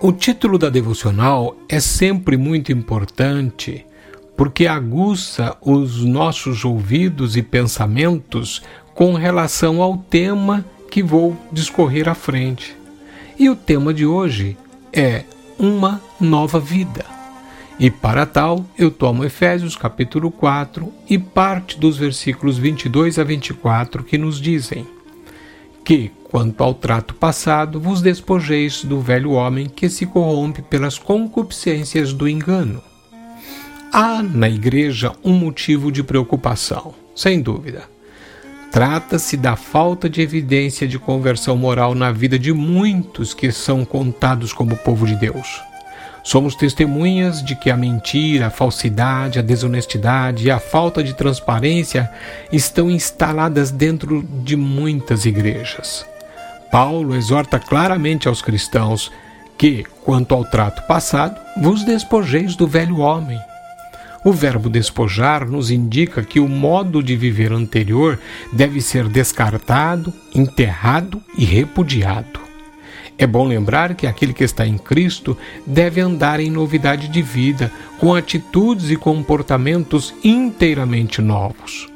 O título da devocional é sempre muito importante porque aguça os nossos ouvidos e pensamentos com relação ao tema que vou discorrer à frente. E o tema de hoje é uma nova vida. E para tal, eu tomo Efésios capítulo 4 e parte dos versículos 22 a 24 que nos dizem: Que, quanto ao trato passado, vos despojeis do velho homem que se corrompe pelas concupiscências do engano. Há na igreja um motivo de preocupação, sem dúvida. Trata-se da falta de evidência de conversão moral na vida de muitos que são contados como povo de Deus. Somos testemunhas de que a mentira, a falsidade, a desonestidade e a falta de transparência estão instaladas dentro de muitas igrejas. Paulo exorta claramente aos cristãos que, quanto ao trato passado, vos despojeis do velho homem. O verbo despojar nos indica que o modo de viver anterior deve ser descartado, enterrado e repudiado. É bom lembrar que aquele que está em Cristo deve andar em novidade de vida, com atitudes e comportamentos inteiramente novos.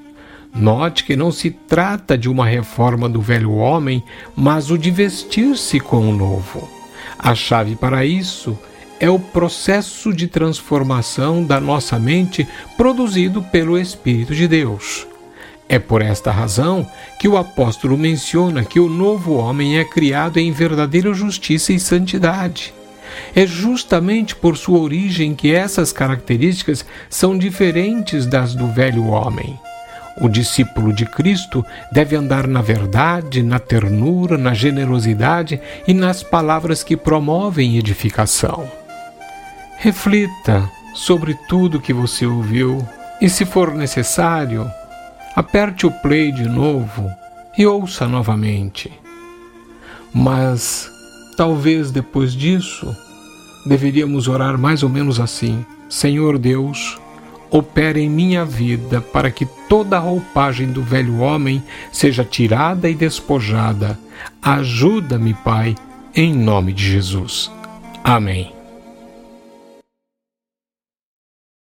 Note que não se trata de uma reforma do velho homem, mas o de vestir-se com o novo. A chave para isso é o processo de transformação da nossa mente produzido pelo Espírito de Deus. É por esta razão que o apóstolo menciona que o novo homem é criado em verdadeira justiça e santidade. É justamente por sua origem que essas características são diferentes das do velho homem. O discípulo de Cristo deve andar na verdade, na ternura, na generosidade e nas palavras que promovem edificação. Reflita sobre tudo que você ouviu e, se for necessário, aperte o play de novo e ouça novamente. Mas talvez depois disso deveríamos orar mais ou menos assim: Senhor Deus, opera em minha vida para que toda a roupagem do velho homem seja tirada e despojada. Ajuda-me, Pai, em nome de Jesus. Amém.